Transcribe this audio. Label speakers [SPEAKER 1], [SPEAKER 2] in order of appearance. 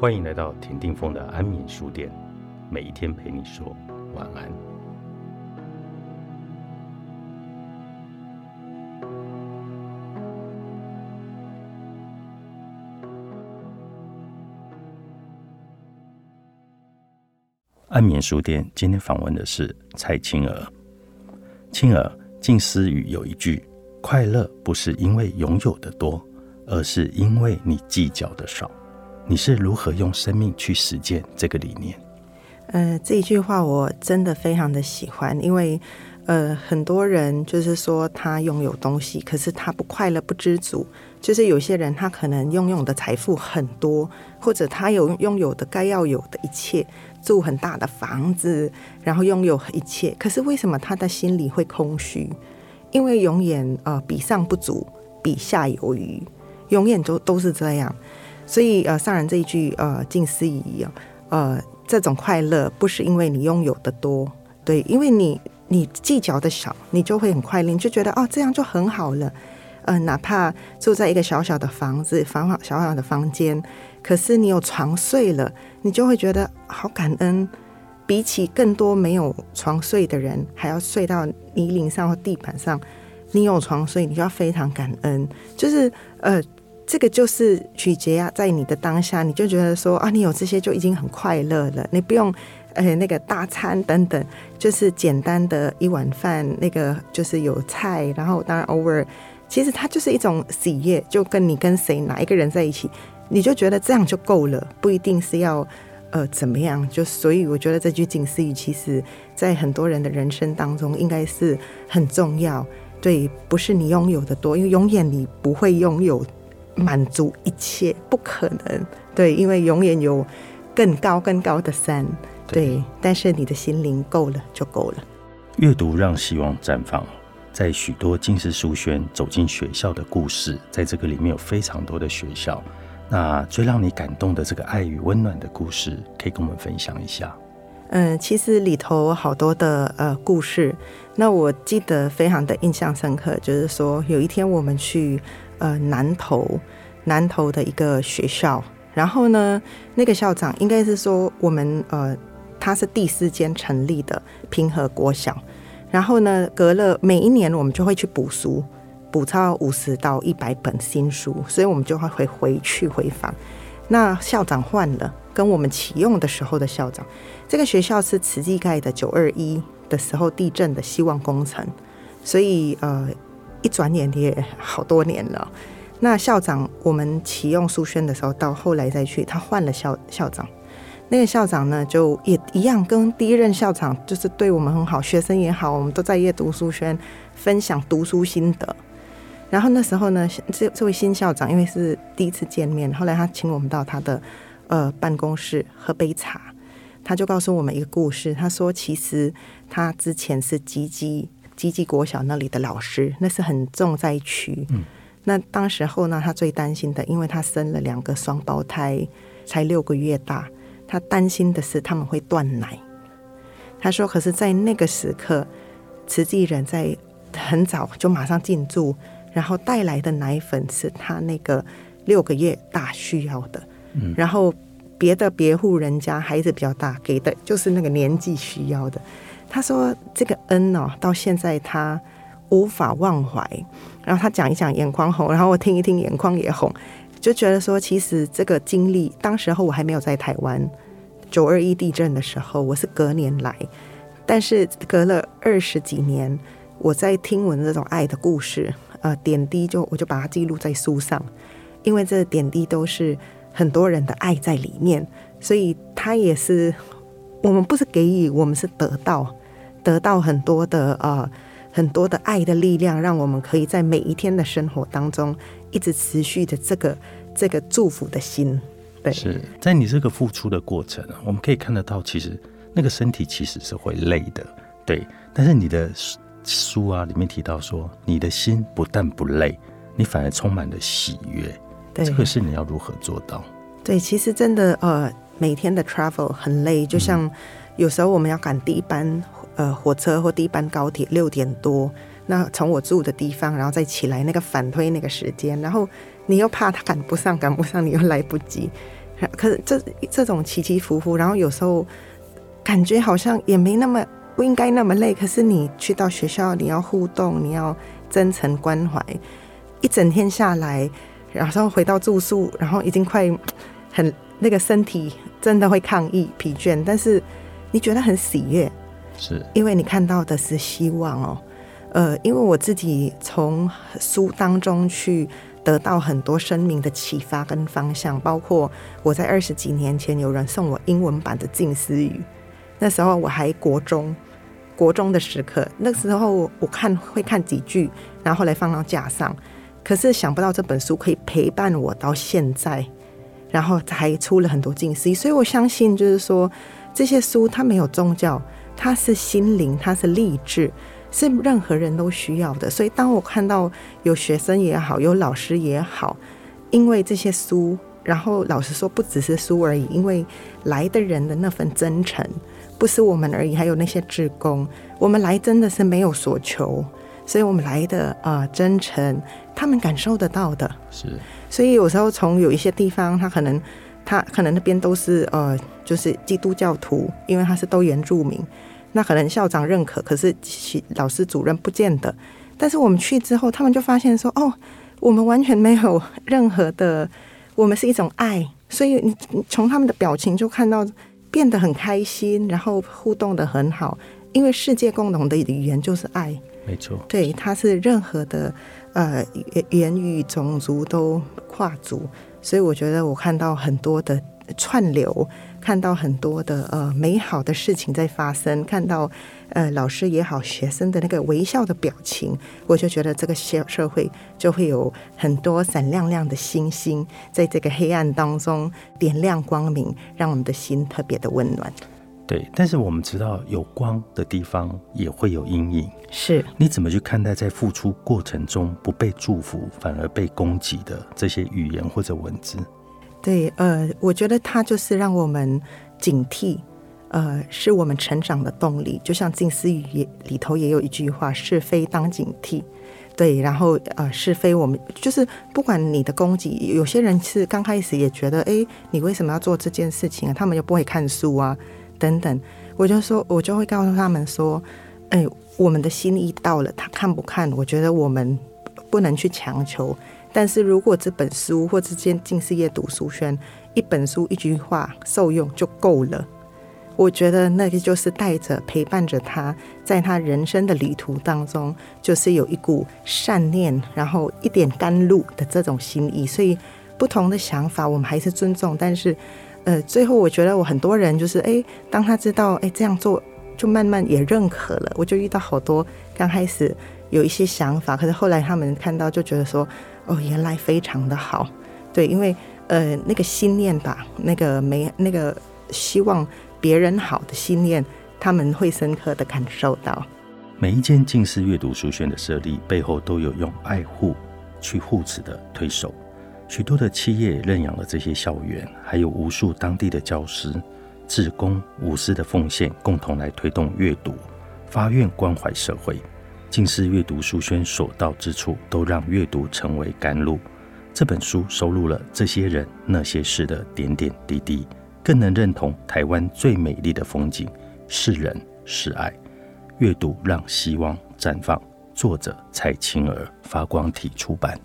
[SPEAKER 1] 欢迎来到田定峰的安眠书店，每一天陪你说晚安。安眠书店今天访问的是蔡青儿。青儿，近思语有一句：快乐不是因为拥有的多，而是因为你计较的少。你是如何用生命去实践这个理念？
[SPEAKER 2] 呃，这一句话我真的非常的喜欢，因为呃，很多人就是说他拥有东西，可是他不快乐、不知足。就是有些人他可能拥有的财富很多，或者他有拥有的该要有的一切，住很大的房子，然后拥有一切，可是为什么他的心里会空虚？因为永远呃比上不足，比下有余，永远都都是这样。所以呃，上人这一句呃，近思语呃，这种快乐不是因为你拥有的多，对，因为你你计较的少，你就会很快乐，你就觉得哦，这样就很好了。呃，哪怕住在一个小小的房子，房小小的房间，可是你有床睡了，你就会觉得好感恩。比起更多没有床睡的人，还要睡到泥泞上或地板上，你有床睡，你就要非常感恩。就是呃。这个就是取决啊，在你的当下，你就觉得说啊，你有这些就已经很快乐了，你不用呃那个大餐等等，就是简单的一碗饭，那个就是有菜，然后当然偶尔，其实它就是一种喜悦，就跟你跟谁哪一个人在一起，你就觉得这样就够了，不一定是要呃怎么样，就所以我觉得这句警示语，其实在很多人的人生当中应该是很重要，对，不是你拥有的多，因为永远你不会拥有。满足一切不可能，对，因为永远有更高更高的山，对。但是你的心灵够了就够了。
[SPEAKER 1] 阅读让希望绽放，在许多近视书轩走进学校的故事，在这个里面有非常多的学校。那最让你感动的这个爱与温暖的故事，可以跟我们分享一下。
[SPEAKER 2] 嗯，其实里头好多的呃故事，那我记得非常的印象深刻，就是说有一天我们去。呃，南投南投的一个学校，然后呢，那个校长应该是说我们呃，他是第四间成立的平和国小，然后呢，隔了每一年我们就会去补书，补超五十到一百本新书，所以我们就会回回去回访。那校长换了，跟我们启用的时候的校长，这个学校是慈济盖的九二一的时候地震的希望工程，所以呃。一转眼也好多年了。那校长，我们启用书轩的时候，到后来再去，他换了校校长。那个校长呢，就也一样，跟第一任校长就是对我们很好，学生也好，我们都在夜读书轩分享读书心得。然后那时候呢，这这位新校长因为是第一次见面，后来他请我们到他的呃办公室喝杯茶，他就告诉我们一个故事。他说，其实他之前是吉吉吉吉国小那里的老师，那是很重灾区。嗯，那当时候呢，他最担心的，因为他生了两个双胞胎，才六个月大，他担心的是他们会断奶。他说：“可是，在那个时刻，慈济人在很早就马上进驻，然后带来的奶粉是他那个六个月大需要的。然后别的别户人家孩子比较大，给的就是那个年纪需要的。”他说：“这个恩哦，到现在他无法忘怀。然后他讲一讲，眼眶红；然后我听一听，眼眶也红，就觉得说，其实这个经历，当时候我还没有在台湾九二一地震的时候，我是隔年来，但是隔了二十几年，我在听闻这种爱的故事，呃，点滴就我就把它记录在书上，因为这点滴都是很多人的爱在里面，所以他也是我们不是给予，我们是得到。”得到很多的呃很多的爱的力量，让我们可以在每一天的生活当中一直持续的这个这个祝福的心。对，
[SPEAKER 1] 是在你这个付出的过程，我们可以看得到，其实那个身体其实是会累的，对。但是你的书啊里面提到说，你的心不但不累，你反而充满了喜悦。
[SPEAKER 2] 对，
[SPEAKER 1] 这个是你要如何做到？
[SPEAKER 2] 对，其实真的呃每天的 travel 很累，就像有时候我们要赶第一班。呃，火车或第一班高铁六点多，那从我住的地方，然后再起来那个反推那个时间，然后你又怕他赶不上，赶不上你又来不及，可是这这种起起伏伏，然后有时候感觉好像也没那么不应该那么累。可是你去到学校，你要互动，你要真诚关怀，一整天下来，然后回到住宿，然后已经快很那个身体真的会抗议疲倦，但是你觉得很喜悦，
[SPEAKER 1] 是
[SPEAKER 2] 因为你看到的是希望哦。呃，因为我自己从书当中去。得到很多生命的启发跟方向，包括我在二十几年前有人送我英文版的《近思语》，那时候我还国中，国中的时刻，那时候我看会看几句，然后后来放到架上，可是想不到这本书可以陪伴我到现在，然后还出了很多近思，所以我相信就是说这些书它没有宗教，它是心灵，它是励志。是任何人都需要的，所以当我看到有学生也好，有老师也好，因为这些书，然后老实说，不只是书而已，因为来的人的那份真诚，不是我们而已，还有那些职工，我们来真的是没有所求，所以我们来的啊真诚，他们感受得到的，
[SPEAKER 1] 是，
[SPEAKER 2] 所以有时候从有一些地方，他可能他可能那边都是呃，就是基督教徒，因为他是都原住民。那可能校长认可，可是其老师主任不见得。但是我们去之后，他们就发现说：“哦，我们完全没有任何的，我们是一种爱。”所以你从他们的表情就看到变得很开心，然后互动的很好。因为世界共同的语言就是爱，
[SPEAKER 1] 没错。
[SPEAKER 2] 对，它是任何的呃言语种族都跨足，所以我觉得我看到很多的串流。看到很多的呃美好的事情在发生，看到呃老师也好，学生的那个微笑的表情，我就觉得这个社社会就会有很多闪亮亮的星星，在这个黑暗当中点亮光明，让我们的心特别的温暖。
[SPEAKER 1] 对，但是我们知道有光的地方也会有阴影。
[SPEAKER 2] 是，
[SPEAKER 1] 你怎么去看待在付出过程中不被祝福，反而被攻击的这些语言或者文字？
[SPEAKER 2] 对，呃，我觉得它就是让我们警惕，呃，是我们成长的动力。就像《近思语》也里头也有一句话：“是非当警惕。”对，然后呃，是非我们就是不管你的攻击，有些人是刚开始也觉得，哎，你为什么要做这件事情啊？他们又不会看书啊，等等。我就说，我就会告诉他们说，哎，我们的心意到了，他看不看？我觉得我们不能去强求。但是如果这本书或这间近视业读书圈一本书一句话受用就够了，我觉得那个就是带着陪伴着他，在他人生的旅途当中，就是有一股善念，然后一点甘露的这种心意。所以不同的想法我们还是尊重，但是呃，最后我觉得我很多人就是哎，当他知道哎这样做，就慢慢也认可了。我就遇到好多刚开始有一些想法，可是后来他们看到就觉得说。哦，原来非常的好，对，因为呃，那个心念吧，那个没那个希望别人好的心念，他们会深刻的感受到。
[SPEAKER 1] 每一间近视阅读书轩的设立背后，都有用爱护去护持的推手。许多的企业认养了这些校园，还有无数当地的教师、志工无私的奉献，共同来推动阅读，发愿关怀社会。近视阅读书轩所到之处，都让阅读成为甘露。这本书收录了这些人那些事的点点滴滴，更能认同台湾最美丽的风景是人是爱。阅读让希望绽放。作者蔡青儿，发光体出版。